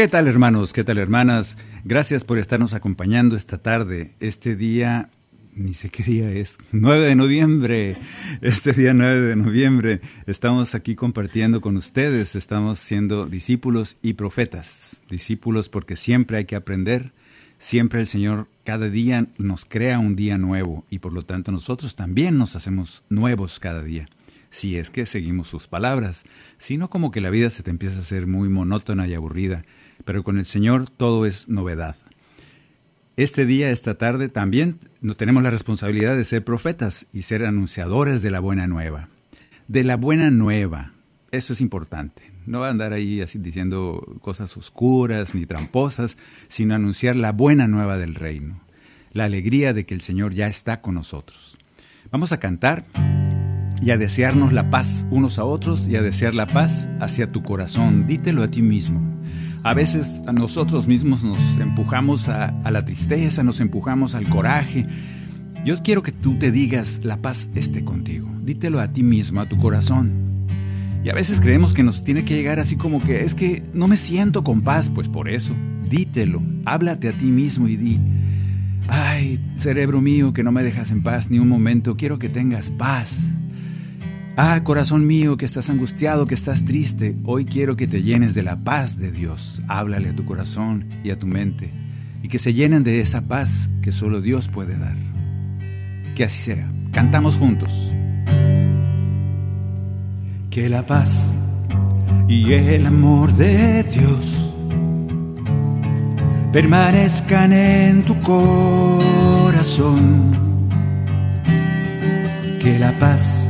¿Qué tal hermanos? ¿Qué tal hermanas? Gracias por estarnos acompañando esta tarde, este día, ni sé qué día es, 9 de noviembre, este día 9 de noviembre, estamos aquí compartiendo con ustedes, estamos siendo discípulos y profetas, discípulos porque siempre hay que aprender, siempre el Señor cada día nos crea un día nuevo y por lo tanto nosotros también nos hacemos nuevos cada día si es que seguimos sus palabras, sino como que la vida se te empieza a hacer muy monótona y aburrida, pero con el Señor todo es novedad. Este día, esta tarde, también tenemos la responsabilidad de ser profetas y ser anunciadores de la buena nueva. De la buena nueva, eso es importante. No andar ahí así diciendo cosas oscuras ni tramposas, sino anunciar la buena nueva del reino, la alegría de que el Señor ya está con nosotros. Vamos a cantar y a desearnos la paz unos a otros y a desear la paz hacia tu corazón. Dítelo a ti mismo. A veces a nosotros mismos nos empujamos a, la tristeza, nos empujamos al coraje. Yo quiero que tú te digas, la paz esté contigo. Dítelo a ti mismo, a tu corazón. Y a veces creemos que nos tiene que llegar así como que es que no me siento con paz, pues por eso, dítelo, háblate a ti mismo y di, ay, cerebro mío que no me dejas en paz ni un momento, quiero que tengas paz. Ah, corazón mío, que estás angustiado, que estás triste, hoy quiero que te llenes de la paz de Dios. Háblale a tu corazón y a tu mente, y que se llenen de esa paz que solo Dios puede dar. Que así sea. Cantamos juntos. Que la paz y el amor de Dios permanezcan en tu corazón. Que la paz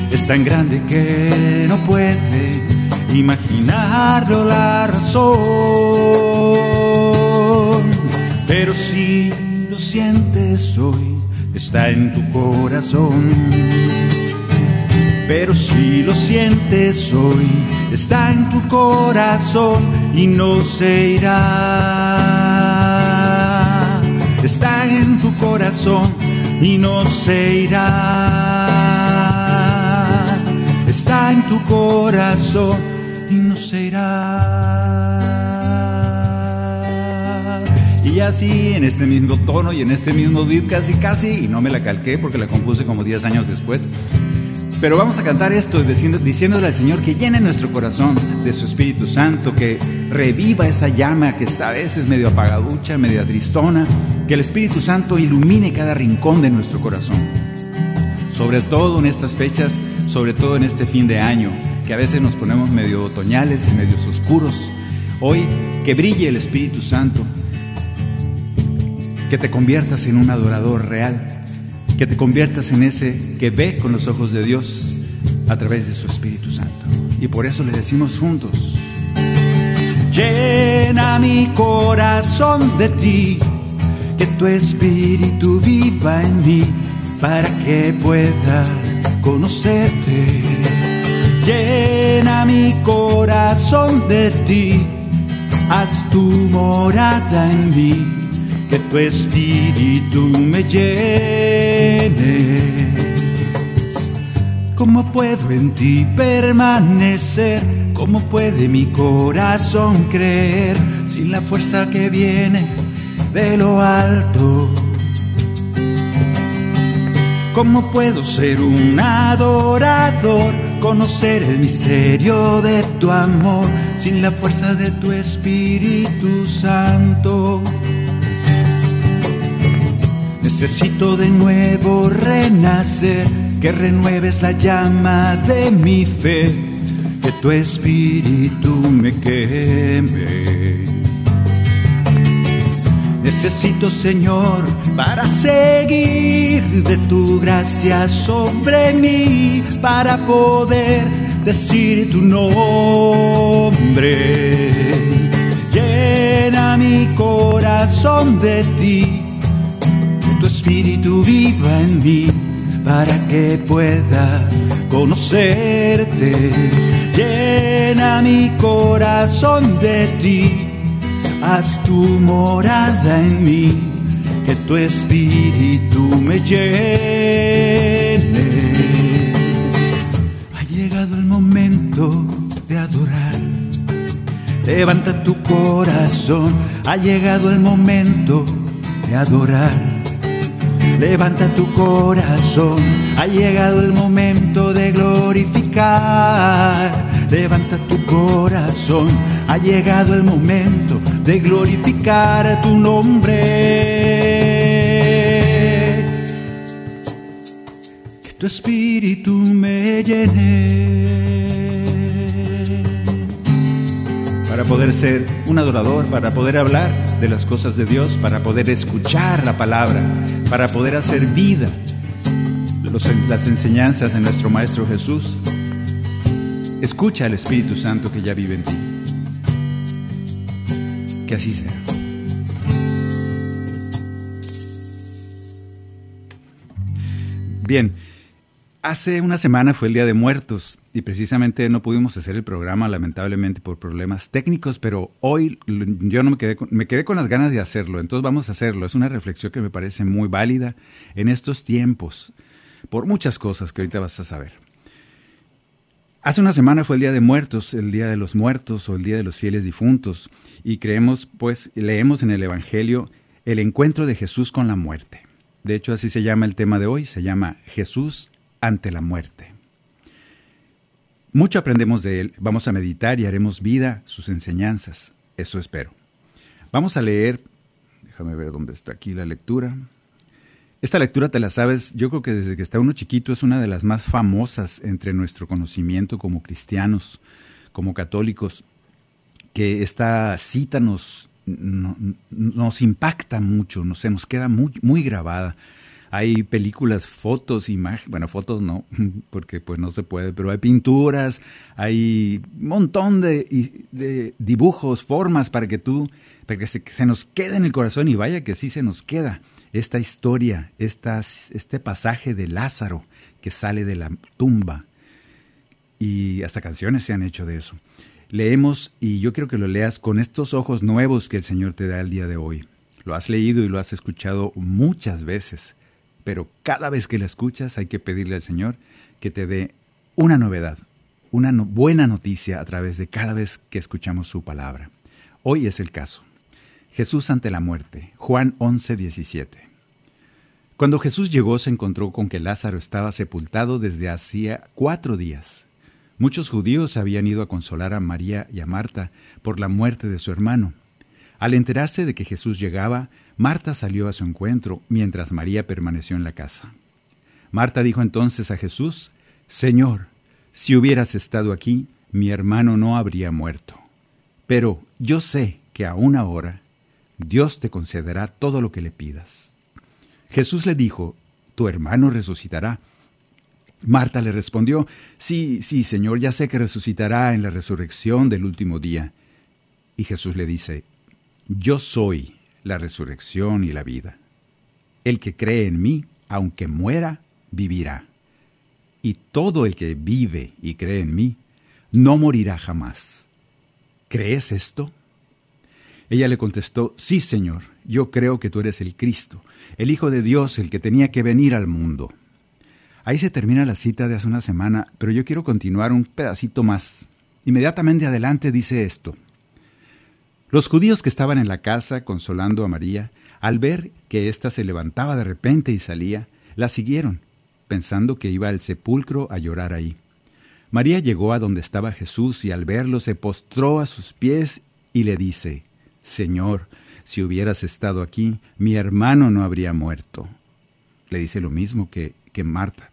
es tan grande que no puede imaginarlo la razón. Pero si lo sientes hoy, está en tu corazón. Pero si lo sientes hoy, está en tu corazón y no se irá. Está en tu corazón y no se irá. Está en tu corazón y no se irá. Y así, en este mismo tono y en este mismo beat, casi, casi, y no me la calqué porque la compuse como 10 años después. Pero vamos a cantar esto diciéndole al Señor que llene nuestro corazón de su Espíritu Santo, que reviva esa llama que está a veces medio apagaducha, media tristona, que el Espíritu Santo ilumine cada rincón de nuestro corazón. Sobre todo en estas fechas, sobre todo en este fin de año, que a veces nos ponemos medio otoñales, medios oscuros. Hoy que brille el Espíritu Santo, que te conviertas en un adorador real, que te conviertas en ese que ve con los ojos de Dios a través de su Espíritu Santo. Y por eso le decimos juntos, llena mi corazón de ti, que tu Espíritu viva en mí, para que pueda conocerte. Llena mi corazón de ti, haz tu morada en mí que tu espíritu me llene ¿Cómo puedo en ti permanecer? ¿Cómo puede mi corazón creer sin la fuerza que viene de lo alto? ¿Cómo puedo ser un adorador? Conocer el misterio de tu amor sin la fuerza de tu Espíritu Santo. Necesito de nuevo renacer que renueves la llama de mi fe, que tu espíritu me queme. Necesito, Señor, para seguir de tu gracia sobre mí, para poder decir tu nombre. Llena mi corazón de ti, que tu espíritu viva en mí para que pueda conocerte. Llena mi corazón de ti, haz tu morada en mí, que tu espíritu me llene. Ha llegado el momento de adorar. Levanta tu corazón, ha llegado el momento de adorar Levanta tu corazón, ha llegado el momento de glorificar. Levanta tu corazón, ha llegado el momento de glorificar tu nombre. Que tu espíritu me llene. para poder ser un adorador, para poder hablar de las cosas de Dios, para poder escuchar la palabra, para poder hacer vida las enseñanzas de nuestro Maestro Jesús. Escucha al Espíritu Santo que ya vive en ti. Que así sea. Bien, hace una semana fue el Día de Muertos y precisamente no pudimos hacer el programa lamentablemente por problemas técnicos, pero hoy yo no me quedé con, me quedé con las ganas de hacerlo, entonces vamos a hacerlo. Es una reflexión que me parece muy válida en estos tiempos por muchas cosas que ahorita vas a saber. Hace una semana fue el Día de Muertos, el Día de los Muertos o el Día de los Fieles Difuntos y creemos pues leemos en el evangelio el encuentro de Jesús con la muerte. De hecho así se llama el tema de hoy, se llama Jesús ante la muerte. Mucho aprendemos de él, vamos a meditar y haremos vida sus enseñanzas, eso espero. Vamos a leer, déjame ver dónde está aquí la lectura. Esta lectura te la sabes, yo creo que desde que está uno chiquito es una de las más famosas entre nuestro conocimiento como cristianos, como católicos, que esta cita nos, nos impacta mucho, se nos queda muy, muy grabada. Hay películas, fotos, imágenes, bueno, fotos no, porque pues no se puede, pero hay pinturas, hay un montón de, dibujos, formas para que tú, que se, nos quede en el corazón y vaya que sí se nos queda esta historia, este pasaje de Lázaro que sale de la tumba. Y hasta canciones se han hecho de eso. Leemos y yo quiero que lo leas con estos ojos nuevos que el Señor te da el día de hoy. Lo has leído y lo has escuchado muchas veces pero cada vez que la escuchas hay que pedirle al Señor que te dé una novedad, una buena noticia a través de cada vez que escuchamos su palabra. Hoy es el caso. Jesús ante la muerte, Juan 11, 17. Cuando Jesús llegó se encontró con que Lázaro estaba sepultado desde hacía cuatro días. Muchos judíos habían ido a consolar a María y a Marta por la muerte de su hermano. Al enterarse de que Jesús llegaba, Marta salió a su encuentro mientras María permaneció en la casa. Marta dijo entonces a Jesús, Señor, si hubieras estado aquí, mi hermano no habría muerto. Pero yo sé que aún ahora Dios te concederá todo lo que le pidas. Jesús le dijo, Tu hermano resucitará. Marta le respondió, Sí, sí, Señor, ya sé que resucitará en la resurrección del último día. Y Jesús le dice, Yo soy la resurrección y la vida. El que cree en mí, aunque muera, vivirá. Y todo el que vive y cree en mí, no morirá jamás. ¿Crees esto? Ella le contestó, sí, Señor, yo creo que tú eres el Cristo, el Hijo de Dios, el que tenía que venir al mundo. Ahí se termina la cita de hace una semana, pero yo quiero continuar un pedacito más. Inmediatamente adelante dice esto. Los judíos que estaban en la casa consolando a María, al ver que ésta se levantaba de repente y salía, la siguieron, pensando que iba al sepulcro a llorar ahí. María llegó a donde estaba Jesús y al verlo se postró a sus pies y le dice, Señor, si hubieras estado aquí, mi hermano no habría muerto. Le dice lo mismo que, que Marta.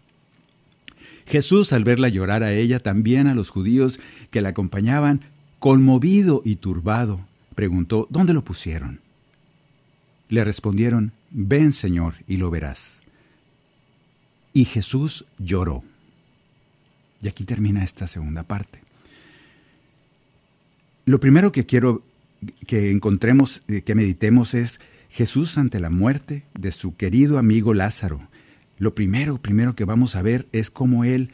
Jesús, al verla llorar a ella, también a los judíos que la acompañaban, conmovido y turbado, preguntó, ¿dónde lo pusieron? Le respondieron, ven Señor y lo verás. Y Jesús lloró. Y aquí termina esta segunda parte. Lo primero que quiero que encontremos, eh, que meditemos es Jesús ante la muerte de su querido amigo Lázaro. Lo primero, primero que vamos a ver es cómo él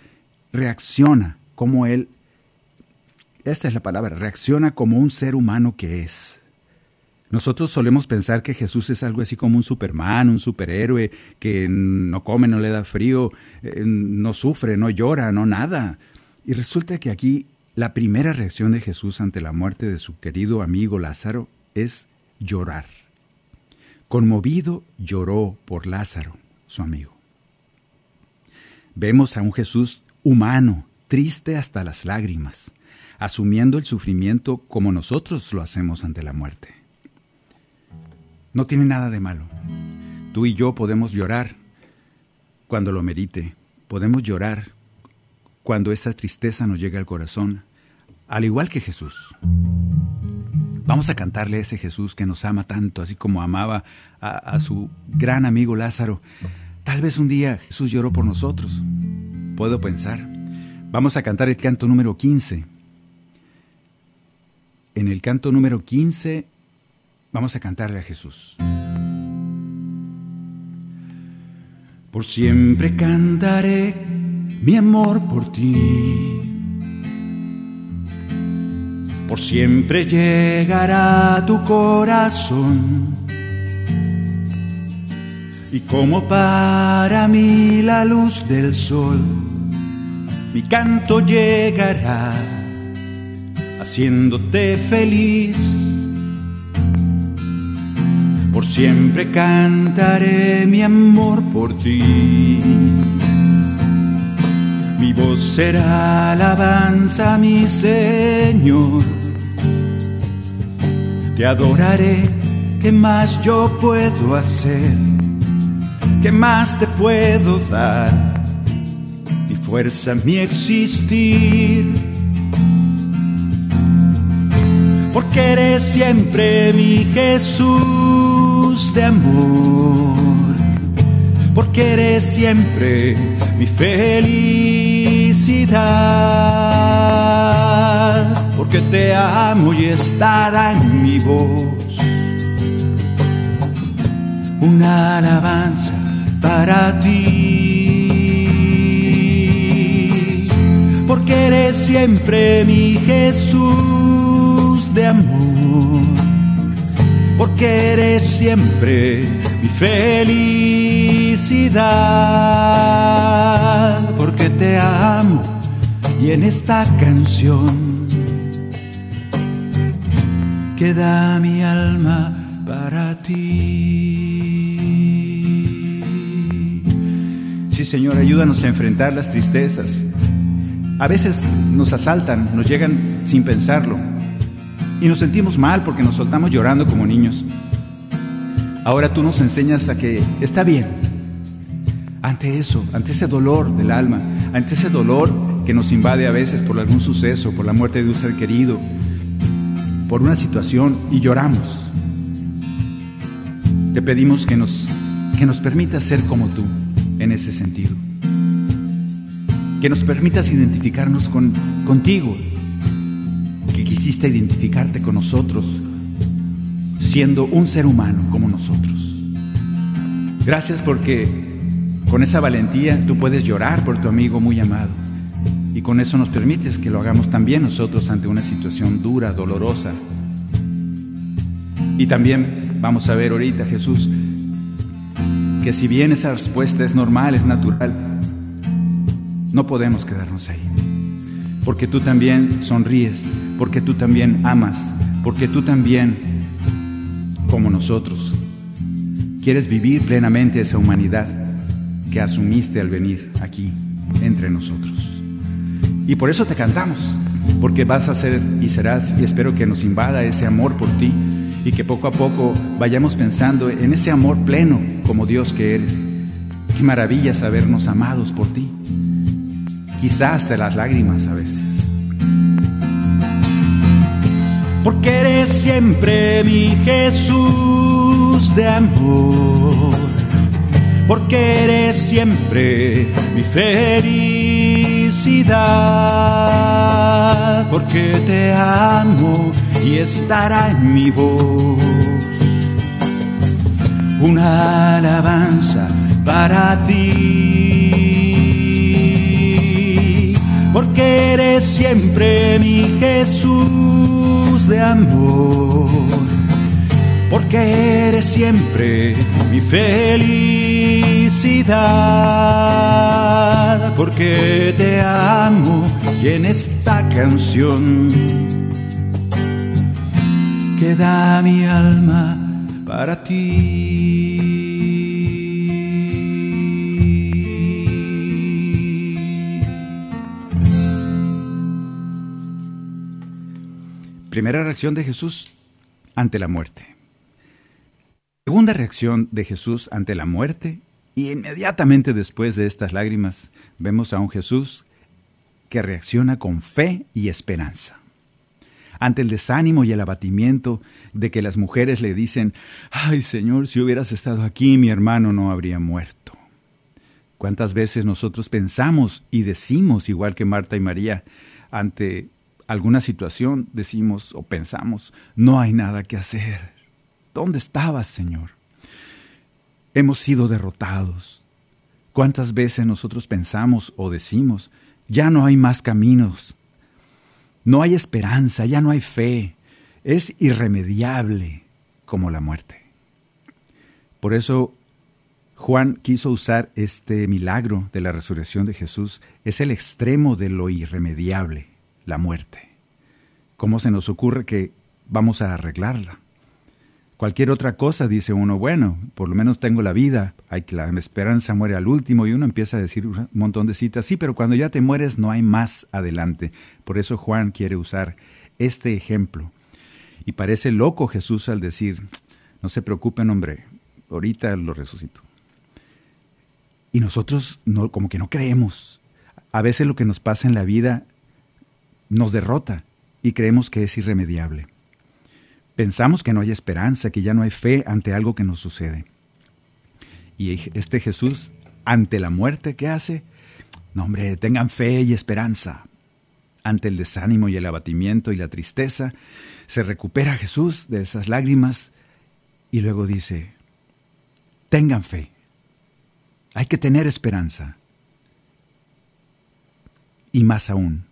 reacciona, cómo él esta es la palabra, reacciona como un ser humano que es. Nosotros solemos pensar que Jesús es algo así como un superman, un superhéroe, que no come, no le da frío, eh, no sufre, no llora, no nada. Y resulta que aquí la primera reacción de Jesús ante la muerte de su querido amigo Lázaro es llorar. Conmovido lloró por Lázaro, su amigo. Vemos a un Jesús humano, triste hasta las lágrimas, asumiendo el sufrimiento como nosotros lo hacemos ante la muerte. No tiene nada de malo. Tú y yo podemos llorar cuando lo merite. Podemos llorar cuando esa tristeza nos llega al corazón, al igual que Jesús. Vamos a cantarle a ese Jesús que nos ama tanto, así como amaba a, a, su gran amigo Lázaro. Tal vez un día Jesús lloró por nosotros. Puedo pensar. Vamos a cantar el canto número 15 en el canto número 15 vamos a cantarle a Jesús. Por siempre cantaré mi amor por ti. Por siempre llegará tu corazón. Y como para mí la luz del sol, mi canto llegará haciéndote feliz. Por siempre cantaré mi amor por ti. Será alabanza, mi Señor. Te adoraré, ¿qué más yo puedo hacer? ¿Qué más te puedo dar? Mi fuerza, mi existir porque eres siempre mi Jesús de amor, porque eres siempre mi felicidad, porque te amo y estará en mi voz una alabanza para ti, porque eres siempre mi Jesús de amor, porque eres siempre mi felicidad, porque te amo y en esta canción queda mi alma para ti. Sí, Señor, ayúdanos a enfrentar las tristezas. A veces nos asaltan, nos llegan sin pensarlo y nos sentimos mal porque nos soltamos llorando como niños. Ahora tú nos enseñas a que está bien. Ante eso, ante ese dolor del alma, ante ese dolor que nos invade a veces por algún suceso, por la muerte de un ser querido, por una situación y lloramos. Te pedimos que nos, que nos permitas ser como tú en ese sentido. Que nos permitas identificarnos con, contigo que quisiste identificarte con nosotros siendo un ser humano como nosotros. Gracias porque con esa valentía tú puedes llorar por tu amigo muy amado y con eso nos permites que lo hagamos también nosotros ante una situación dura, dolorosa. Y también vamos a ver ahorita, Jesús, que si bien esa respuesta es normal, es natural, No podemos quedarnos ahí. Porque tú también sonríes, porque tú también amas, porque tú también, como nosotros, quieres vivir plenamente esa humanidad que asumiste al venir aquí entre nosotros. Y por eso te cantamos, porque vas a ser y serás, y espero que nos invada ese amor por ti y que poco a poco vayamos pensando en ese amor pleno como Dios que eres. Qué maravilla sabernos amados por ti, quizás hasta las lágrimas a veces. Porque eres siempre mi Jesús de amor, porque eres siempre mi felicidad, porque te amo y estará en mi voz una alabanza para ti, porque eres siempre mi Jesús de amor, porque eres siempre mi porque te amo y en esta canción queda mi alma para ti. Primera reacción de Jesús ante la muerte. Segunda reacción de Jesús ante la muerte y inmediatamente después de estas lágrimas vemos a un Jesús que reacciona con fe y esperanza ante el desánimo y el abatimiento de que las mujeres le dicen, ay Señor, si hubieras estado aquí mi hermano no habría muerto. ¿Cuántas veces nosotros pensamos y decimos, igual que Marta y María, ante alguna situación, decimos o pensamos, no hay nada que hacer? ¿Dónde estabas, Señor? Hemos sido derrotados. ¿Cuántas veces nosotros pensamos o decimos, ya no hay más caminos, no hay esperanza, ya no hay fe. Es irremediable como la muerte. Por eso Juan quiso usar este milagro de la resurrección de Jesús. Es el extremo de lo irremediable, la muerte. ¿Cómo se nos ocurre que vamos a arreglarla? Cualquier otra cosa dice uno, bueno, por lo menos tengo la vida, hay que la esperanza muere al último y uno empieza a decir un montón de citas, sí, pero cuando ya te mueres no hay más adelante. Por eso Juan quiere usar este ejemplo. Y parece loco Jesús al decir, no se preocupen hombre, ahorita lo resucito. Y nosotros no, como que no creemos. A veces lo que nos pasa en la vida nos derrota y creemos que es irremediable. Pensamos que no hay esperanza, que ya no hay fe ante algo que nos sucede. Y este Jesús, ante la muerte, ¿qué hace? No, hombre, tengan fe y esperanza. Ante el desánimo y el abatimiento y la tristeza, se recupera Jesús de esas lágrimas y luego dice, tengan fe. Hay que tener esperanza. Y más aún,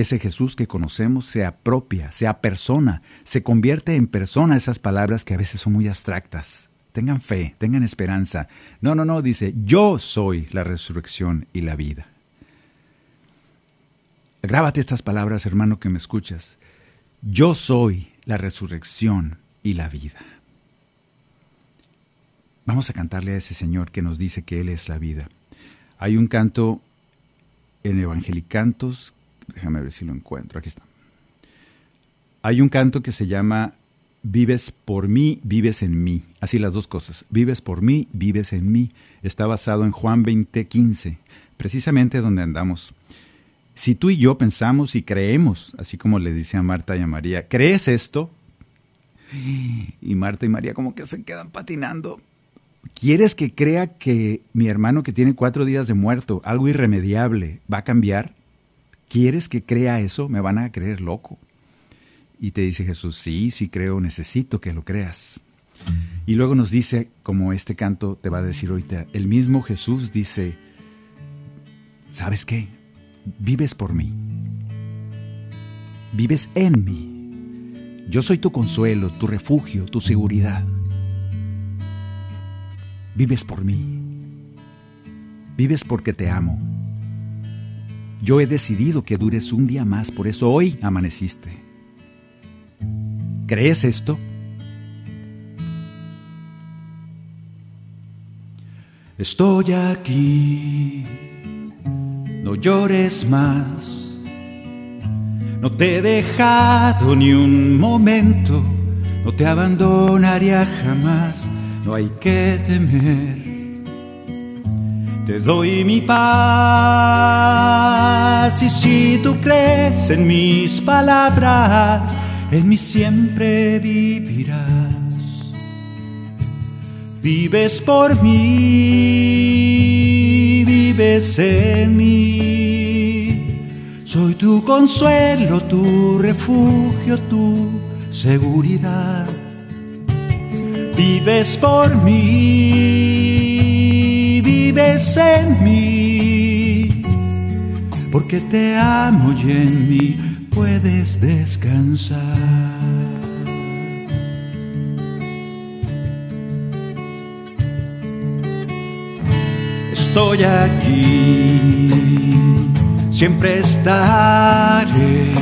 ese Jesús que conocemos se apropia, se apersona, se convierte en persona esas palabras que a veces son muy abstractas. Tengan fe, tengan esperanza. No, no, no, dice, yo soy la resurrección y la vida. Grábate estas palabras, hermano, que me escuchas. Yo soy la resurrección y la vida. Vamos a cantarle a ese Señor que nos dice que Él es la vida. Hay un canto en Evangelicantos Déjame ver si lo encuentro. Aquí está. Hay un canto que se llama Vives por mí, vives en mí. Así las dos cosas. Vives por mí, vives en mí. Está basado en Juan 20:15, precisamente donde andamos. Si tú y yo pensamos y creemos, así como le dice a Marta y a María, ¿crees esto? Y Marta y María como que se quedan patinando. ¿Quieres que crea que mi hermano que tiene cuatro días de muerto, algo irremediable, va a cambiar? ¿Quieres que crea eso? Me van a creer loco. Y te dice Jesús, sí, sí creo, necesito que lo creas. Y luego nos dice, como este canto te va a decir ahorita, el mismo Jesús dice, ¿sabes qué? Vives por mí. Vives en mí. Yo soy tu consuelo, tu refugio, tu seguridad. Vives por mí. Vives porque te amo Yo he decidido que dures un día más, por eso hoy amaneciste. ¿Crees esto? Estoy aquí, no llores más. No te he dejado ni un momento, no te abandonaría jamás, no hay que temer te doy mi paz y si tú crees en mis palabras, en mí siempre vivirás. Vives por mí, vives en mí. Soy tu consuelo, tu refugio, tu seguridad. Vives por mí en mí, porque te amo y en mí puedes descansar. Estoy aquí, siempre estaré.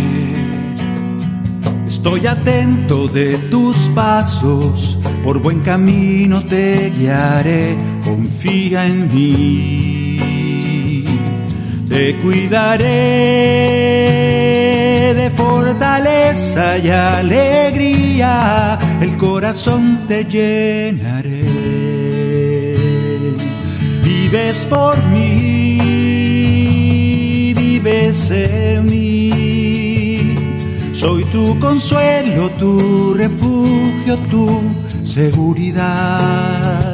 Estoy atento de tus pasos, por buen camino te guiaré en mí. Te cuidaré de fortaleza y alegría, el corazón te llenaré. Vives por mí, vives en mí. Soy tu consuelo, tu refugio, tu seguridad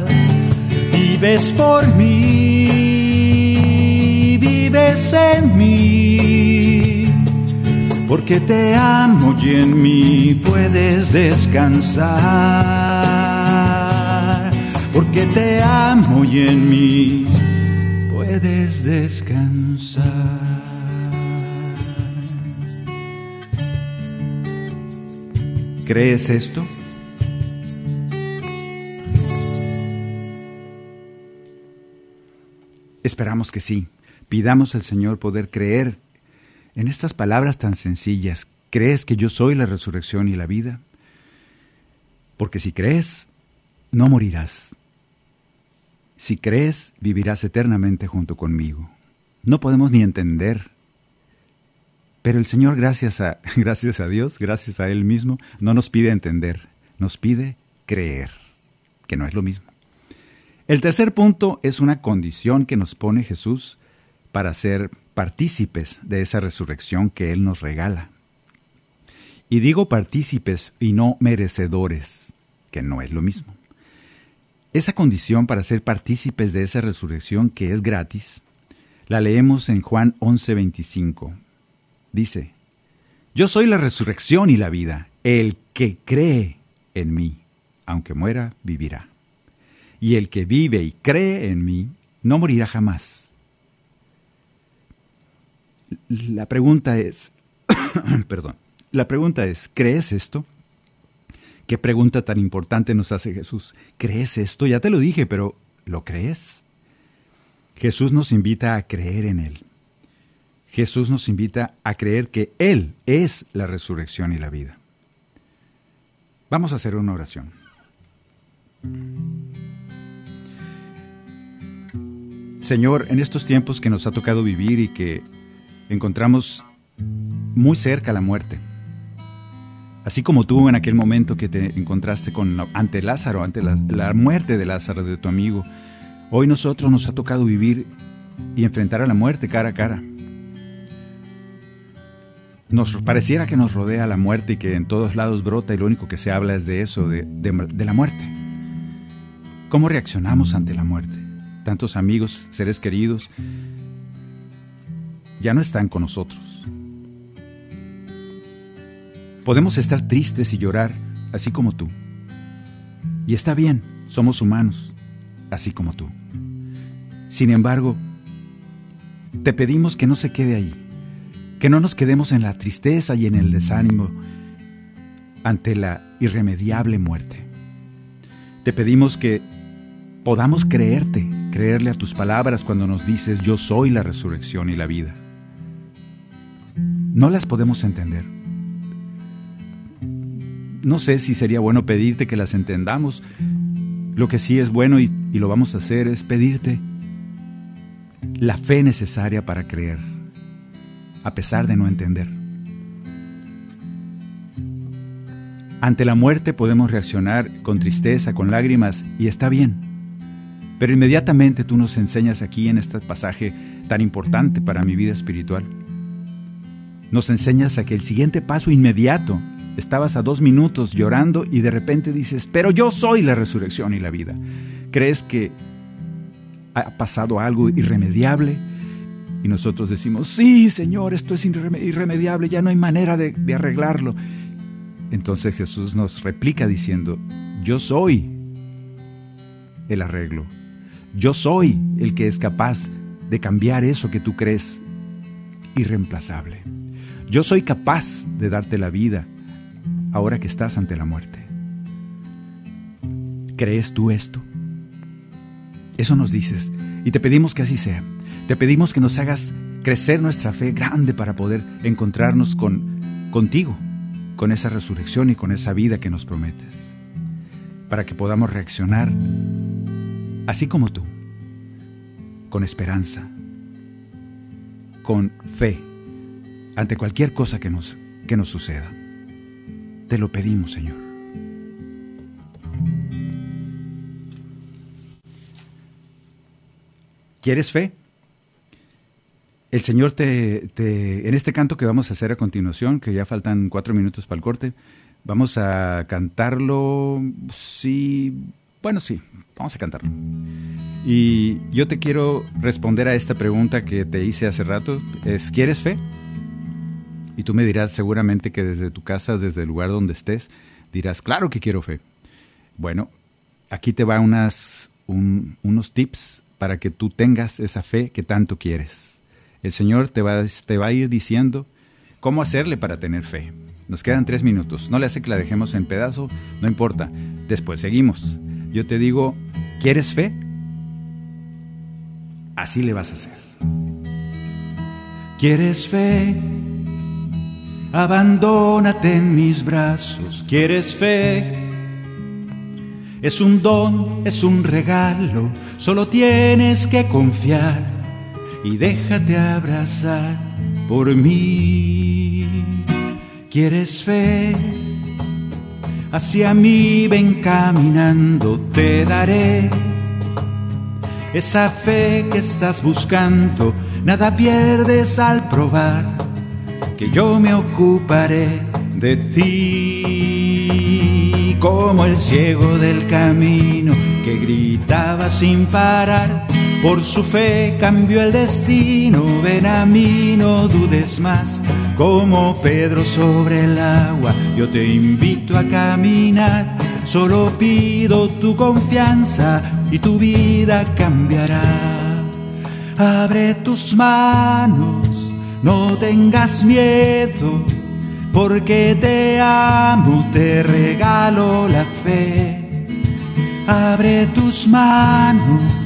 vives por mí, vives en mí, porque te amo y en mí puedes descansar, porque te amo y en mí puedes descansar. ¿Crees esto? Esperamos que sí. Pidamos al Señor poder creer en estas palabras tan sencillas. ¿Crees que yo soy la resurrección y la vida? Porque si crees, no morirás. Si crees, vivirás eternamente junto conmigo. No podemos ni entender. Pero el Señor, gracias a, gracias a Dios, gracias a Él mismo, no nos pide entender, nos pide creer, que no es lo mismo. El tercer punto es una condición que nos pone Jesús para ser partícipes de esa resurrección que Él nos regala. Y digo partícipes y no merecedores, que no es lo mismo. Esa condición para ser partícipes de esa resurrección que es gratis, la leemos en Juan 11:25. Dice, Yo soy la resurrección y la vida. El que cree en mí, aunque muera, vivirá y el que vive y cree en mí no morirá jamás. La pregunta es, perdón, la pregunta es, ¿crees esto? ¿Qué pregunta tan importante nos hace Jesús? ¿Crees esto? Ya te lo dije, pero ¿lo crees? Jesús nos invita a creer en Él. Jesús nos invita a creer que Él es la resurrección y la vida. Vamos a hacer una oración. Señor, en estos tiempos que nos ha tocado vivir y que encontramos muy cerca la muerte, así como tú en aquel momento que te encontraste con, ante Lázaro, ante la, muerte de Lázaro, de tu amigo, hoy nosotros nos ha tocado vivir y enfrentar a la muerte cara a cara. Nos pareciera que nos rodea la muerte y que en todos lados brota y lo único que se habla es de eso, de, de la muerte. ¿Cómo reaccionamos ante la muerte? Tantos amigos, seres queridos, ya no están con nosotros. Podemos estar tristes y llorar, así como tú. Y está bien, somos humanos, así como tú. Sin embargo, te pedimos que no se quede ahí, que no nos quedemos en la tristeza y en el desánimo ante la irremediable muerte. Te pedimos que podamos creerte creerle a tus palabras cuando nos dices yo soy la resurrección y la vida. no las podemos entender. No sé si sería bueno pedirte que las entendamos. Lo que sí es bueno y, lo vamos a hacer es pedirte la fe necesaria para creer, a pesar de no entender. Ante la muerte podemos reaccionar con tristeza, con lágrimas, y está bien. Pero inmediatamente tú nos enseñas aquí en este pasaje tan importante para mi vida espiritual. Nos enseñas a que el siguiente paso inmediato, estabas a dos minutos llorando y de repente dices, pero yo soy la resurrección y la vida. ¿Crees que ha pasado algo irremediable? Y nosotros decimos, sí, Señor, esto es irremediable, ya no hay manera de, de arreglarlo. Entonces Jesús nos replica diciendo, yo soy el arreglo. Yo soy el que es capaz de cambiar eso que tú crees irreemplazable. Yo soy capaz de darte la vida ahora que estás ante la muerte. ¿Crees tú esto? Eso nos dices y te pedimos que así sea. Te pedimos que nos hagas crecer nuestra fe grande para poder encontrarnos con contigo, con esa resurrección y con esa vida que nos prometes. Para que podamos reaccionar así como tú, con esperanza, con fe ante cualquier cosa que nos, que nos suceda. Te lo pedimos, Señor. ¿Quieres fe? El Señor te, te, en este canto que vamos a hacer a continuación, que ya faltan cuatro minutos para el corte, vamos a cantarlo, sí, bueno, sí, vamos a cantarlo. Y yo te quiero responder a esta pregunta que te hice hace rato, es, ¿quieres fe? Y tú me dirás seguramente que desde tu casa, desde el lugar donde estés, dirás, claro que quiero fe. Bueno, aquí te va unas, unos tips para que tú tengas esa fe que tanto quieres. El Señor te va, te va a ir diciendo cómo hacerle para tener fe. Nos quedan tres minutos. No le hace que la dejemos en pedazo, no importa. Después seguimos. Yo te digo, ¿quieres fe? Así le vas a hacer. ¿Quieres fe? Abandónate en mis brazos. ¿Quieres fe? Es un don, es un regalo, solo tienes que confiar y déjate abrazar por mí. ¿Quieres fe? Hacia mí ven caminando, te daré esa fe que estás buscando. Nada pierdes al probar que yo me ocuparé de ti como el ciego del camino que gritaba sin parar. Por su fe cambió el destino, ven a mí, no dudes más. Como Pedro sobre el agua, yo te invito a caminar. Solo pido tu confianza y tu vida cambiará. Abre tus manos, no tengas miedo porque te amo, te regalo la fe. Abre tus manos,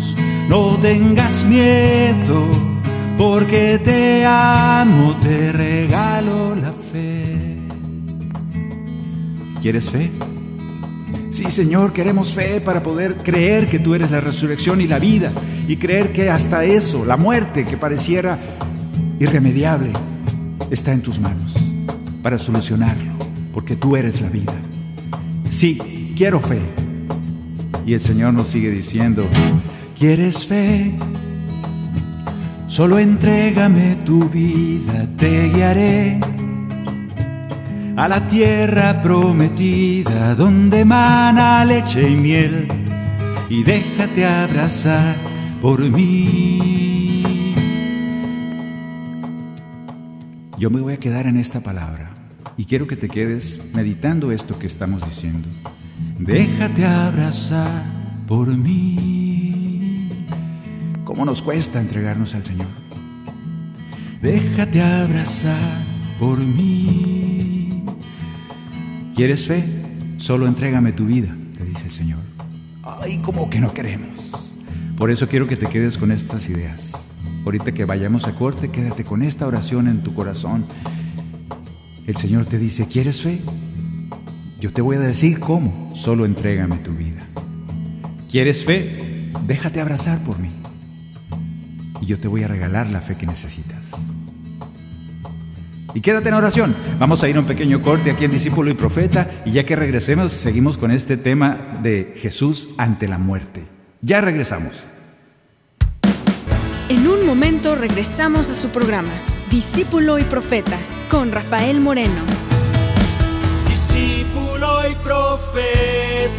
no tengas miedo, porque te amo, te regalo la fe. ¿Quieres fe? Sí, Señor, queremos fe para poder creer que tú eres la resurrección y la vida, y creer que hasta eso, la muerte que pareciera irremediable, está en tus manos para solucionarlo, porque tú eres la vida. Sí, quiero fe. Y el Señor nos sigue diciendo, ¿quieres fe? Solo entrégame tu vida, te guiaré a la tierra prometida donde mana leche y miel y déjate abrazar por mí. Yo me voy a quedar en esta palabra y quiero que te quedes meditando esto que estamos diciendo. Déjate abrazar por mí. ¿Cómo nos cuesta entregarnos al Señor? Déjate abrazar por mí. ¿Quieres fe? Solo entrégame tu vida, te dice el Señor. Ay, ¿cómo que no queremos? Por eso quiero que te quedes con estas ideas. Ahorita que vayamos a corte, quédate con esta oración en tu corazón El Señor te dice, ¿quieres fe? Yo te voy a decir cómo, solo entrégame tu vida. ¿Quieres fe? Déjate abrazar por mí. Y yo te voy a regalar la fe que necesitas. Y quédate en oración. Vamos a ir a un pequeño corte aquí en Discípulo y Profeta y ya que regresemos seguimos con este tema de Jesús ante la muerte. Ya regresamos. En un momento regresamos a su programa, Discípulo y Profeta, con Rafael Moreno. Discípulo y Profeta.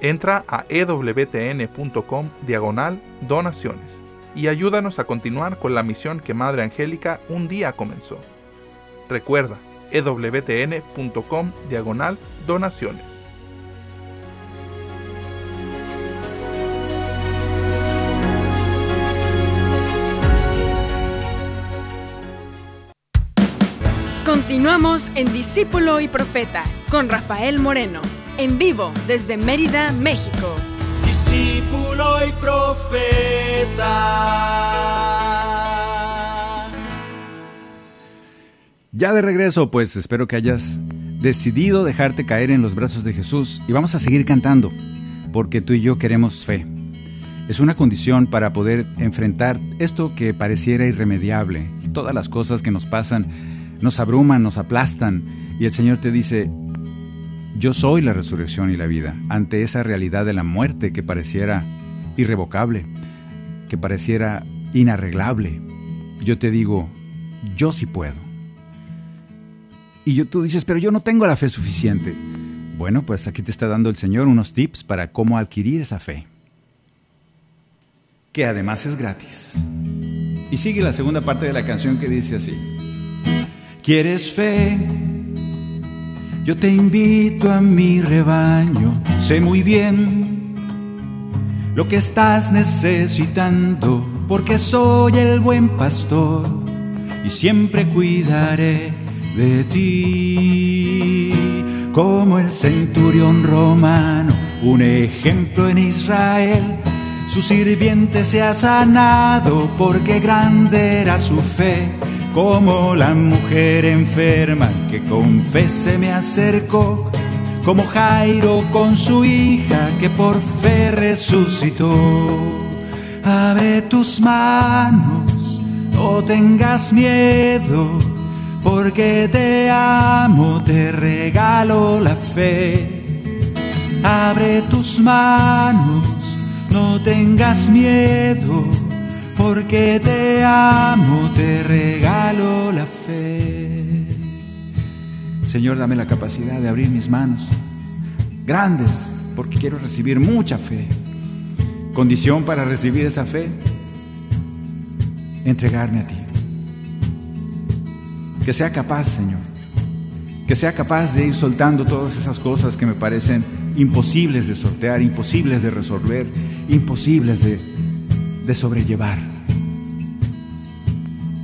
Entra a ewtn.com diagonal donaciones y ayúdanos a continuar con la misión que Madre Angélica un día comenzó. Recuerda, ewtn.com diagonal donaciones. Continuamos en Discípulo y Profeta con Rafael Moreno en vivo desde Mérida, México. Discípulo y profeta. Ya de regreso, pues espero que hayas decidido dejarte caer en los brazos de Jesús y vamos a seguir cantando, porque tú y yo queremos fe. Es una condición para poder enfrentar esto que pareciera irremediable. Todas las cosas que nos pasan nos abruman, nos aplastan y el Señor te dice, yo soy la resurrección y la vida, ante esa realidad de la muerte que pareciera irrevocable, que pareciera inarreglable. Yo te digo, yo sí puedo. Y yo, tú dices, pero yo no tengo la fe suficiente. Bueno, pues aquí te está dando el Señor unos tips para cómo adquirir esa fe, que además es gratis. Y sigue la segunda parte de la canción que dice así. ¿Quieres fe? Yo te invito a mi rebaño, sé muy bien lo que estás necesitando, porque soy el buen pastor y siempre cuidaré de ti. Como el centurión romano, un ejemplo en Israel, su sirviente se ha sanado porque grande era su fe como la mujer enferma que con me acercó, como Jairo con su hija que por fe resucitó. Abre tus manos, no tengas miedo, porque te amo, te regalo la fe. Abre tus manos, no tengas miedo porque te amo, te regalo la fe. Señor, dame la capacidad de abrir mis manos grandes, porque quiero recibir mucha fe. Condición para recibir esa fe, entregarme a ti. Que sea capaz, Señor, que sea capaz de ir soltando todas esas cosas que me parecen imposibles de sortear, imposibles de resolver, imposibles de de sobrellevar.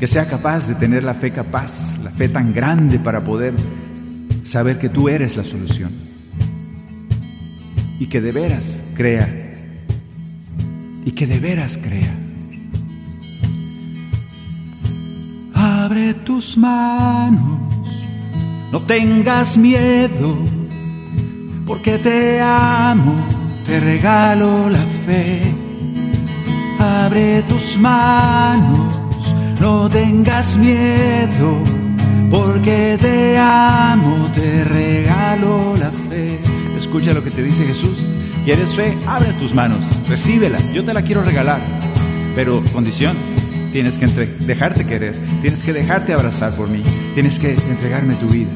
que sea capaz de tener la fe capaz, la fe tan grande para poder saber que tú eres la solución y que de veras crea y que de veras crea. Abre tus manos, no tengas miedo, porque te amo, te regalo la fe. Abre tus manos, no tengas miedo, porque te amo, te regalo la fe. Escucha lo que te dice Jesús. ¿Quieres fe? Abre tus manos, recíbela, yo te la quiero regalar. Pero condición, tienes que dejarte querer, tienes que dejarte abrazar por mí, tienes que entregarme tu vida.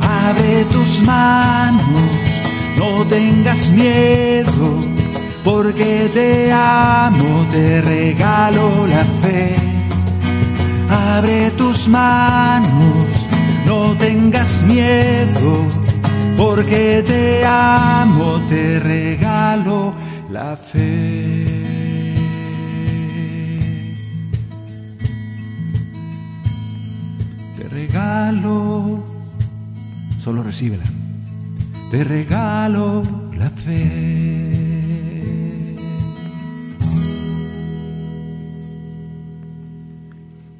Abre tus manos, no tengas miedo, porque te amo, te regalo la fe. Abre tus manos, no tengas miedo porque te amo, te regalo la fe. Te regalo, solo recíbela. Te regalo la fe.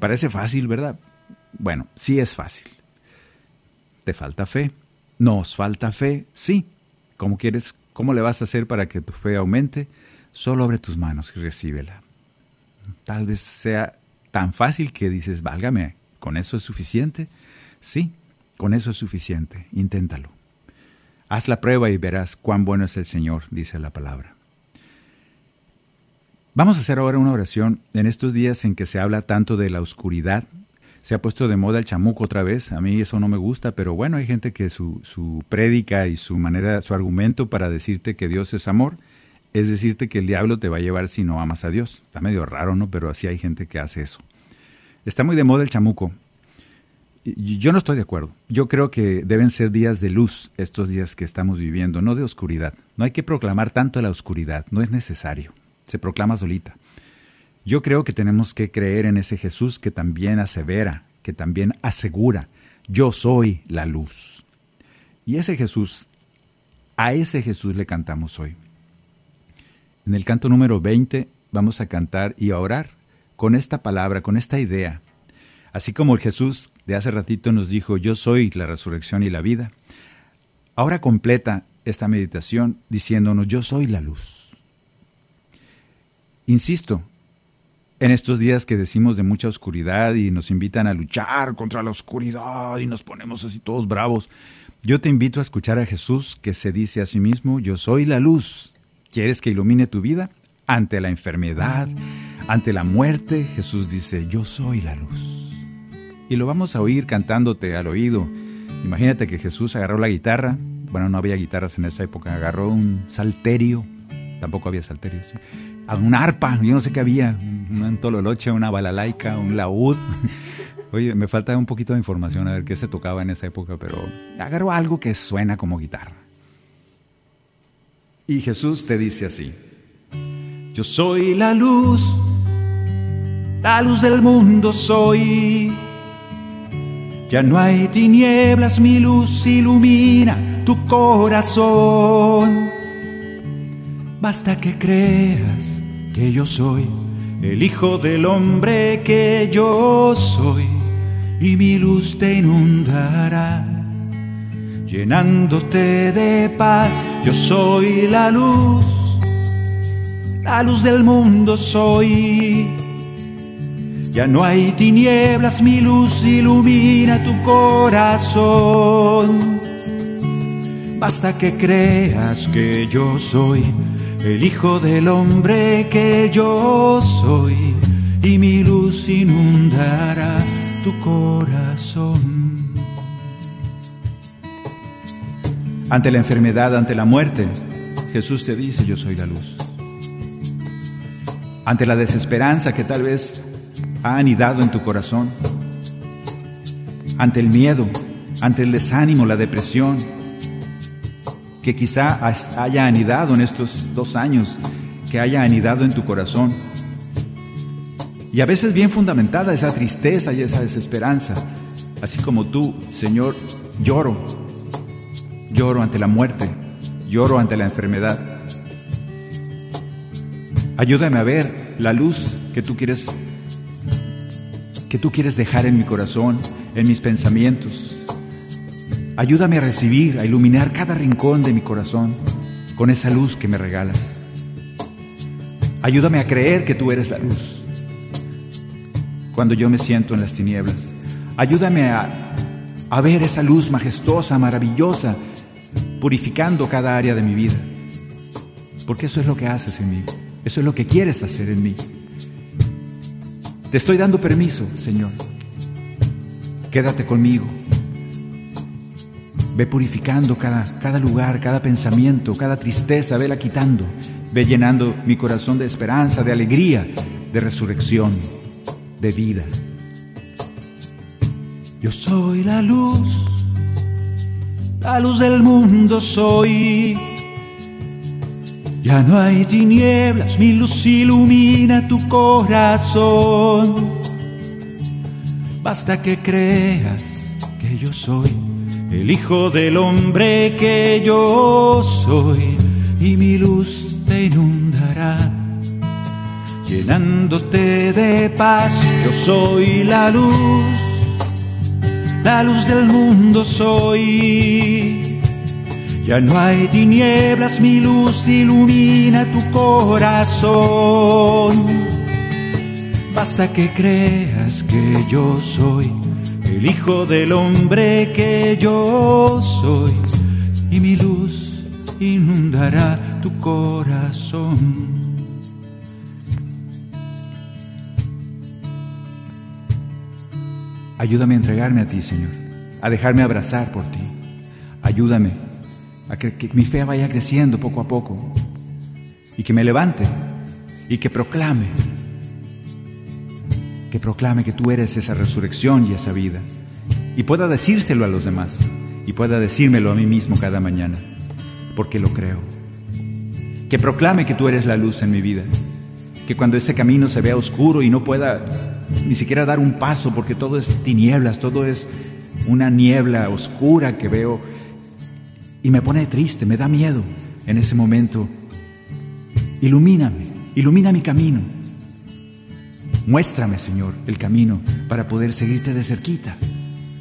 Parece fácil, ¿verdad? Bueno, sí es fácil. Te falta fe. ¿Nos falta fe? Sí. ¿Cómo quieres? ¿Cómo le vas a hacer para que tu fe aumente? Solo abre tus manos y recíbela. Tal vez sea tan fácil que dices, válgame, ¿con eso es suficiente? Sí, con eso es suficiente. Inténtalo. Haz la prueba y verás cuán bueno es el Señor, dice la palabra. Vamos a hacer ahora una oración en estos días en que se habla tanto de la oscuridad se ha puesto de moda el chamuco otra vez. A mí eso no me gusta, pero bueno, hay gente que su, su prédica y su manera, su argumento para decirte que Dios es amor, es decirte que el diablo te va a llevar si no amas a Dios. Está medio raro, ¿no? Pero así hay gente que hace eso. Está muy de moda el chamuco. Yo no estoy de acuerdo. Yo creo que deben ser días de luz estos días que estamos viviendo, no de oscuridad. No hay que proclamar tanto la oscuridad, no es necesario. Se proclama solita. Yo creo que tenemos que creer en ese Jesús que también asevera, que también asegura, yo soy la luz. Y ese Jesús, a ese Jesús le cantamos hoy. En el canto número 20 vamos a cantar y a orar con esta palabra, con esta idea. Así como el Jesús de hace ratito nos dijo, yo soy la resurrección y la vida, ahora completa esta meditación diciéndonos, yo soy la luz. Insisto, en estos días que decimos de mucha oscuridad y nos invitan a luchar contra la oscuridad y nos ponemos así todos bravos, yo te invito a escuchar a Jesús que se dice a sí mismo, yo soy la luz. ¿Quieres que ilumine tu vida? Ante la enfermedad, ante la muerte, Jesús dice, yo soy la luz. Y lo vamos a oír cantándote al oído. Imagínate que Jesús agarró la guitarra, bueno, no había guitarras en esa época, agarró un salterio, tampoco había salterios, un arpa, yo no sé qué había, un tololoche, una balalaica, un laúd. Oye, me falta un poquito de información a ver qué se tocaba en esa época, pero agarro algo que suena como guitarra. Y Jesús te dice así, yo soy la luz, la luz del mundo soy. Ya no hay tinieblas, mi luz ilumina tu corazón. Basta que creas que yo soy, el Hijo del Hombre que yo soy, y mi luz te inundará, llenándote de paz. Yo soy la luz, la luz del mundo soy. Ya no hay tinieblas, mi luz ilumina tu corazón. Basta que creas que yo soy el Hijo del Hombre que yo soy, y mi luz inundará tu corazón. Ante la enfermedad, ante la muerte, Jesús te dice, yo soy la luz. Ante la desesperanza que tal vez ha anidado en tu corazón, ante el miedo, ante el desánimo, la depresión, que quizá haya anidado en estos dos años, que haya anidado en tu corazón. Y a veces bien fundamentada esa tristeza y esa desesperanza. Así como tú, Señor, lloro. Lloro ante la muerte. Lloro ante la enfermedad. Ayúdame a ver la luz que tú quieres que tú quieres dejar en mi corazón, en mis pensamientos. Ayúdame a recibir, a iluminar cada rincón de mi corazón con esa luz que me regalas. Ayúdame a creer que tú eres la luz cuando yo me siento en las tinieblas. Ayúdame a, ver esa luz majestuosa, maravillosa, purificando cada área de mi vida. Porque eso es lo que haces en mí. Eso es lo que quieres hacer en mí. Te estoy dando permiso, Señor. Quédate conmigo. Ve purificando cada, cada lugar, cada pensamiento, cada tristeza, vela quitando. Ve llenando mi corazón de esperanza, de alegría, de resurrección, de vida. Yo soy la luz, la luz del mundo soy. Ya no hay tinieblas, mi luz ilumina tu corazón. Basta que creas que yo soy el Hijo del Hombre que yo soy y mi luz te inundará, llenándote de paz. Yo soy la luz, la luz del mundo soy. Ya no hay tinieblas, mi luz ilumina tu corazón. Basta que creas que yo soy el Hijo del Hombre que yo soy y mi luz inundará tu corazón. Ayúdame a entregarme a ti, Señor, a dejarme abrazar por ti. Ayúdame a que, mi fe vaya creciendo poco a poco y que me levante y que proclame, que proclame que tú eres esa resurrección y esa vida y pueda decírselo a los demás y pueda decírmelo a mí mismo cada mañana, porque lo creo. Que proclame que tú eres la luz en mi vida, que cuando ese camino se vea oscuro y no pueda ni siquiera dar un paso porque todo es tinieblas, todo es una niebla oscura que veo y me pone triste, me da miedo en ese momento. Ilumíname, ilumina mi camino. Muéstrame, Señor, el camino para poder seguirte de cerquita,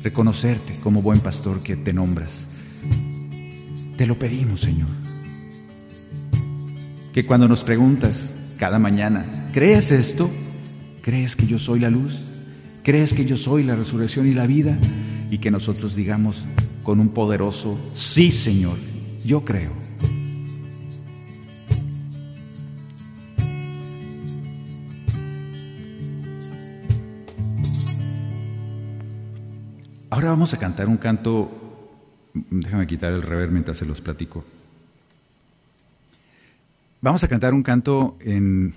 reconocerte como buen pastor que te nombras. Te lo pedimos, Señor. Que cuando nos preguntas cada mañana, ¿crees esto? ¿Crees que yo soy la luz? ¿Crees que yo soy la resurrección y la vida? Y que nosotros digamos, con un poderoso sí, Señor, yo creo. Ahora vamos a cantar un canto, déjame quitar el rever mientras se los platico. Vamos a cantar un canto en,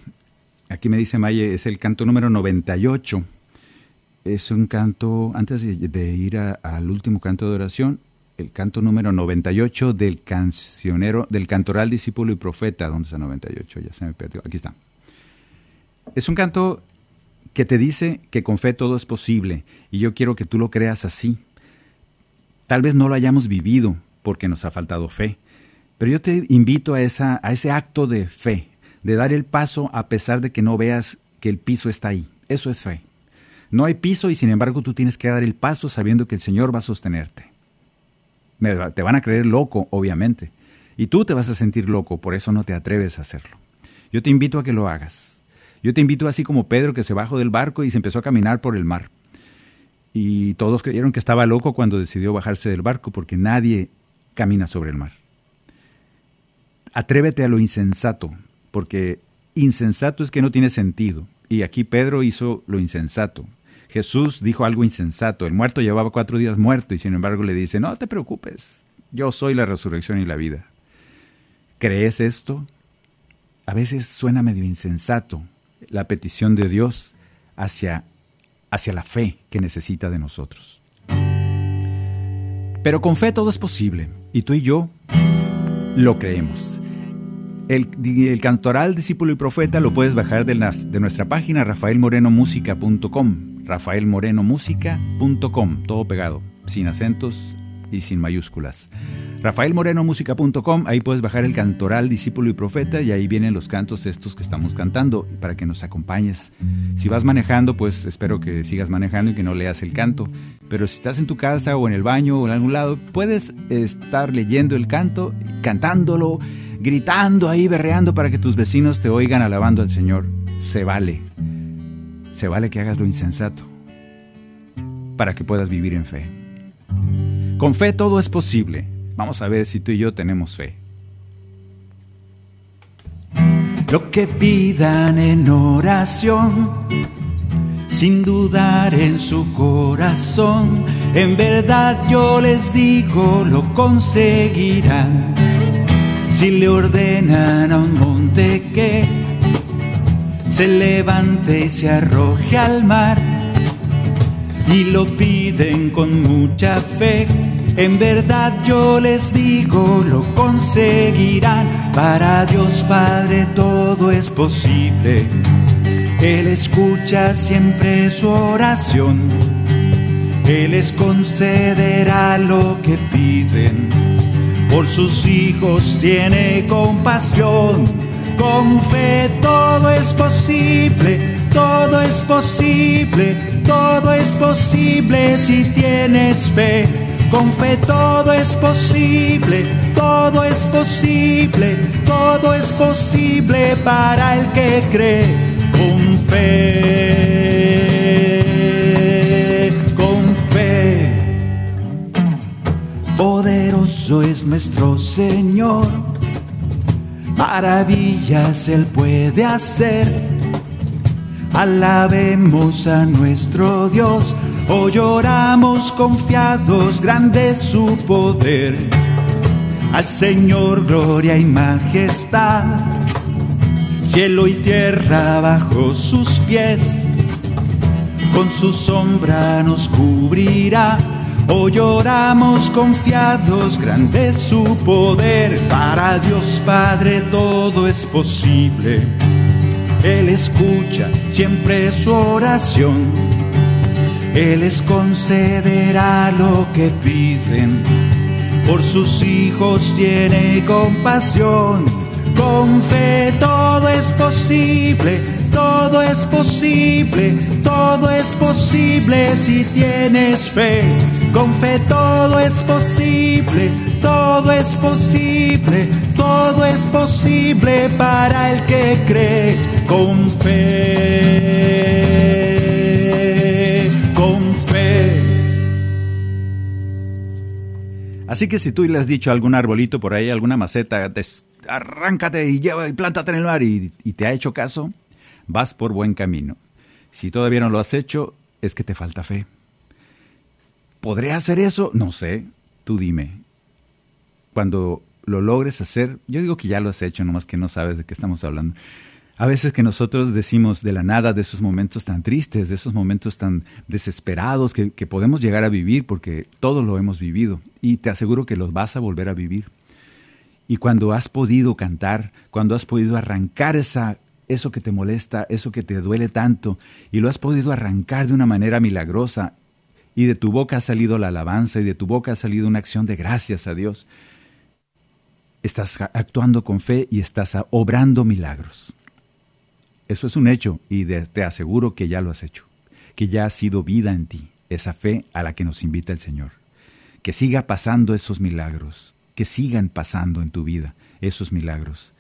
aquí me dice Maye, es el canto número 98 es un canto, antes de, ir al último canto de oración, el canto número 98 del cancionero, del cantoral discípulo y profeta, ¿dónde está 98? Ya se me perdió, aquí está. Es un canto que te dice que con fe todo es posible y yo quiero que tú lo creas así. Tal vez no lo hayamos vivido porque nos ha faltado fe, pero yo te invito a, esa, a ese acto de fe, de dar el paso a pesar de que no veas que el piso está ahí. Eso es fe. No hay piso y sin embargo tú tienes que dar el paso sabiendo que el Señor va a sostenerte. Te van a creer loco, obviamente. Y tú te vas a sentir loco, por eso no te atreves a hacerlo. Yo te invito a que lo hagas. Yo te invito así como Pedro que se bajó del barco y se empezó a caminar por el mar. Y todos creyeron que estaba loco cuando decidió bajarse del barco porque nadie camina sobre el mar. Atrévete a lo insensato, porque insensato es que no tiene sentido. Y aquí Pedro hizo lo insensato. Jesús dijo algo insensato. El muerto llevaba cuatro días muerto y sin embargo le dice, no te preocupes, yo soy la resurrección y la vida. ¿Crees esto? A veces suena medio insensato la petición de Dios hacia, hacia la fe que necesita de nosotros. Pero con fe todo es posible y tú y yo lo creemos. El, el, cantoral discípulo y profeta lo puedes bajar de, de nuestra página rafaelmorenomusica.com, rafaelmorenomusica.com, todo pegado, sin acentos y sin mayúsculas. RafaelMorenoMúsica.com, ahí puedes bajar el cantoral Discípulo y Profeta y ahí vienen los cantos estos que estamos cantando para que nos acompañes. Si vas manejando, pues espero que sigas manejando y que no leas el canto. Pero si estás en tu casa o en el baño o en algún lado, puedes estar leyendo el canto, cantándolo, gritando ahí, berreando para que tus vecinos te oigan alabando al Señor. Se vale. Se vale que hagas lo insensato para que puedas vivir en fe. Con fe todo es posible. Vamos a ver si tú y yo tenemos fe. Lo que pidan en oración, sin dudar en su corazón, en verdad yo les digo lo conseguirán. Si le ordenan a un monte que se levante y se arroje al mar, y lo piden con mucha fe, en verdad yo les digo, lo conseguirán. Para Dios Padre todo es posible. Él escucha siempre su oración. Él les concederá lo que piden. Por sus hijos tiene compasión. Con fe todo es posible, todo es posible, todo es posible si tienes fe con fe todo es posible, todo es posible, todo es posible para el que cree. Con fe, con fe. Poderoso es nuestro Señor, maravillas Él puede hacer. Alabemos a nuestro Dios o lloramos confiados, grande su poder. Al Señor gloria y majestad, cielo y tierra bajo sus pies, con su sombra nos cubrirá. O lloramos confiados, grande su poder. Para Dios Padre todo es posible. Él escucha siempre su oración él les concederá lo que piden. Por sus hijos tiene compasión. Con fe todo es posible, todo es posible, todo es posible si tienes fe. Con fe todo es posible, todo es posible, todo es posible para el que cree. Con fe. Así que si tú le has dicho a algún arbolito por ahí, alguna maceta, arráncate y lleva y plántate en el mar y, y te ha hecho caso, vas por buen camino. Si todavía no lo has hecho, es que te falta fe. ¿Podré hacer eso? No sé, tú dime. Cuando lo logres hacer, yo digo que ya lo has hecho, nomás que no sabes de qué estamos hablando. A veces que nosotros decimos de la nada de esos momentos tan tristes, de esos momentos tan desesperados que, podemos llegar a vivir porque todos lo hemos vivido y te aseguro que los vas a volver a vivir. Y cuando has podido cantar, cuando has podido arrancar esa, eso que te molesta, eso que te duele tanto, y lo has podido arrancar de una manera milagrosa, y de tu boca ha salido la alabanza y de tu boca ha salido una acción de gracias a Dios, estás actuando con fe y estás obrando milagros. Eso es un hecho y te aseguro que ya lo has hecho, que ya ha sido vida en ti, esa fe a la que nos invita el Señor. Que siga pasando esos milagros, que sigan pasando en tu vida esos milagros.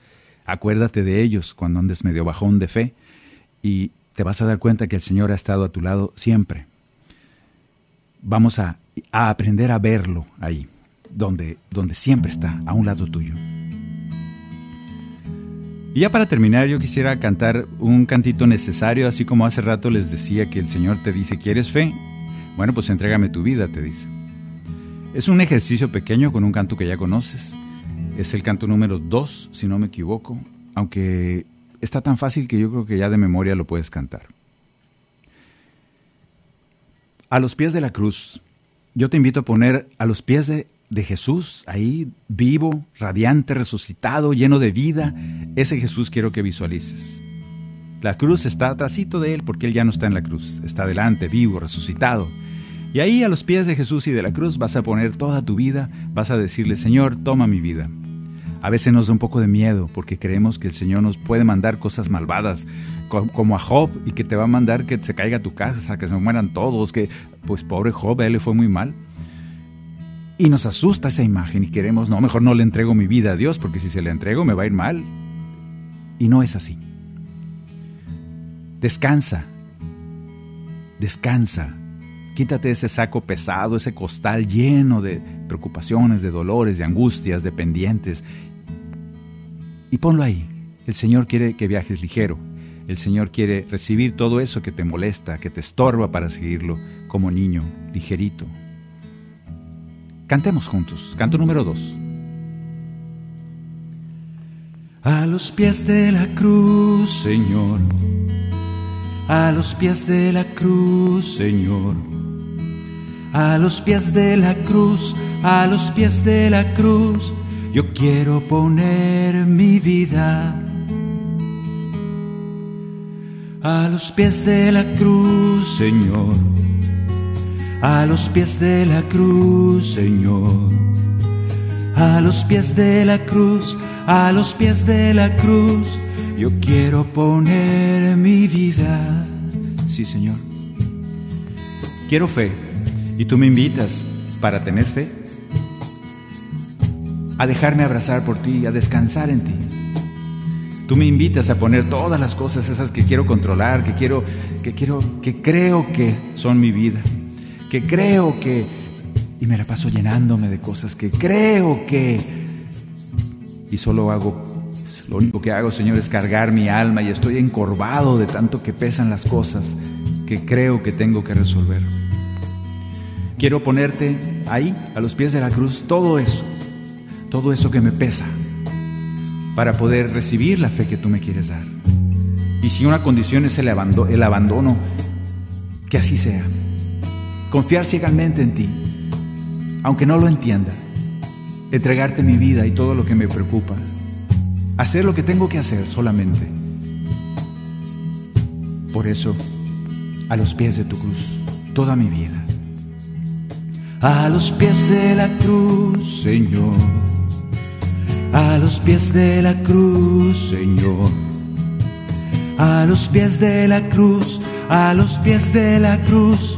Acuérdate de ellos cuando andes medio bajón de fe y te vas a dar cuenta que el Señor ha estado a tu lado siempre. Vamos a, a aprender a verlo ahí, donde, donde siempre está, a un lado tuyo. Y ya para terminar, yo quisiera cantar un cantito necesario, así como hace rato les decía que el Señor te dice, ¿quieres fe? Bueno, pues entrégame tu vida, te dice. Es un ejercicio pequeño con un canto que ya conoces. Es el canto número 2, si no me equivoco, aunque está tan fácil que yo creo que ya de memoria lo puedes cantar. A los pies de la cruz, yo te invito a poner a los pies de, de Jesús ahí vivo, radiante, resucitado, lleno de vida. Ese Jesús quiero que visualices. La cruz está atrásito de él porque él ya no está en la cruz, está delante, vivo, resucitado. Y ahí a los pies de Jesús y de la cruz vas a poner toda tu vida, vas a decirle, Señor, toma mi vida. A veces nos da un poco de miedo porque creemos que el Señor nos puede mandar cosas malvadas, como a Job, y que te va a mandar que se caiga tu casa, que se mueran todos, que pues pobre Job, a él le fue muy mal. Y nos asusta esa imagen y queremos, no, mejor no le entrego mi vida a Dios porque si se le entrego me va a ir mal. Y no es así. Descansa, descansa, quítate ese saco pesado, ese costal lleno de preocupaciones, de dolores, de angustias, de pendientes y ponlo ahí. El Señor quiere que viajes ligero. El Señor quiere recibir todo eso que te molesta, que te estorba para seguirlo como niño, ligerito, Cantemos juntos. Canto número dos. A los pies de la cruz, Señor. A los pies de la cruz, Señor. A los pies de la cruz, a los pies de la cruz, yo quiero poner mi vida. A los pies de la cruz, Señor a los pies de la cruz, Señor. A los pies de la cruz, a los pies de la cruz, yo quiero poner mi vida. Sí, Señor. Quiero fe y tú me invitas para tener fe a dejarme abrazar por ti, a descansar en ti. Tú me invitas a poner todas las cosas esas que quiero controlar, que quiero que quiero que creo que son mi vida que creo que... Y me la paso llenándome de cosas que creo que... Y solo hago... Lo único que hago, Señor, es cargar mi alma y estoy encorvado de tanto que pesan las cosas que creo que tengo que resolver. Quiero ponerte ahí, a los pies de la cruz, todo eso, todo eso que me pesa, para poder recibir la fe que tú me quieres dar. Y si una condición es el abandono, el abandono que así sea confiar ciegamente en ti, aunque no lo entienda, entregarte mi vida y todo lo que me preocupa, hacer lo que tengo que hacer solamente. Por eso, a los pies de tu cruz, toda mi vida. A los pies de la cruz, Señor. A los pies de la cruz, Señor. A los pies de la cruz, a los pies de la cruz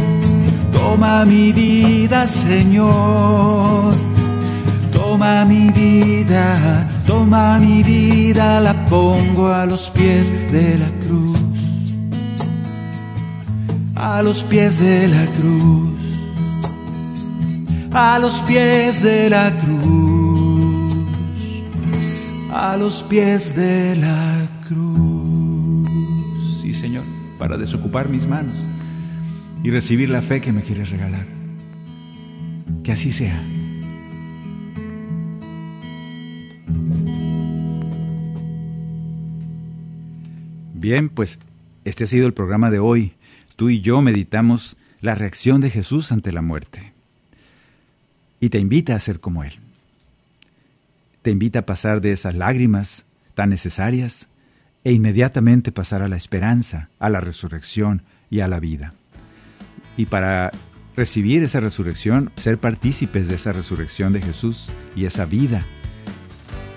Toma mi vida, Señor. Toma mi vida, toma mi vida, la pongo a los pies de la cruz. A los pies de la cruz. A los pies de la cruz. A los pies de la cruz. Sí, Señor, para desocupar mis manos y recibir la fe que me quieres regalar. Que así sea. Bien, pues este ha sido el programa de hoy. Tú y yo meditamos la reacción de Jesús ante la muerte. Y te invita a ser como Él. Te invita a pasar de esas lágrimas tan necesarias e inmediatamente pasar a la esperanza, a la resurrección y a la vida y para recibir esa resurrección, ser partícipes de esa resurrección de Jesús y esa vida.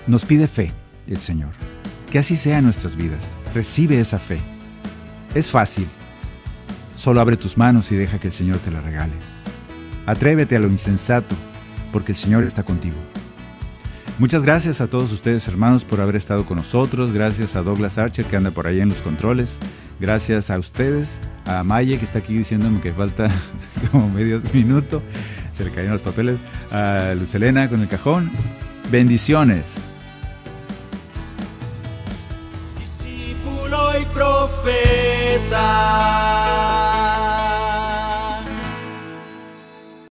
Nos pide fe el Señor. Que así sea en nuestras vidas. Recibe esa fe. Es fácil. Solo abre tus manos y deja que el Señor te la regale. Atrévete a lo insensato, porque el Señor está contigo. Muchas gracias a todos ustedes hermanos por haber estado con nosotros. Gracias a Douglas Archer que anda por ahí en los controles. Gracias a ustedes, a Maye que está aquí diciéndome que falta como medio minuto. Se le cayeron los papeles. A Luz Elena con el cajón. Bendiciones.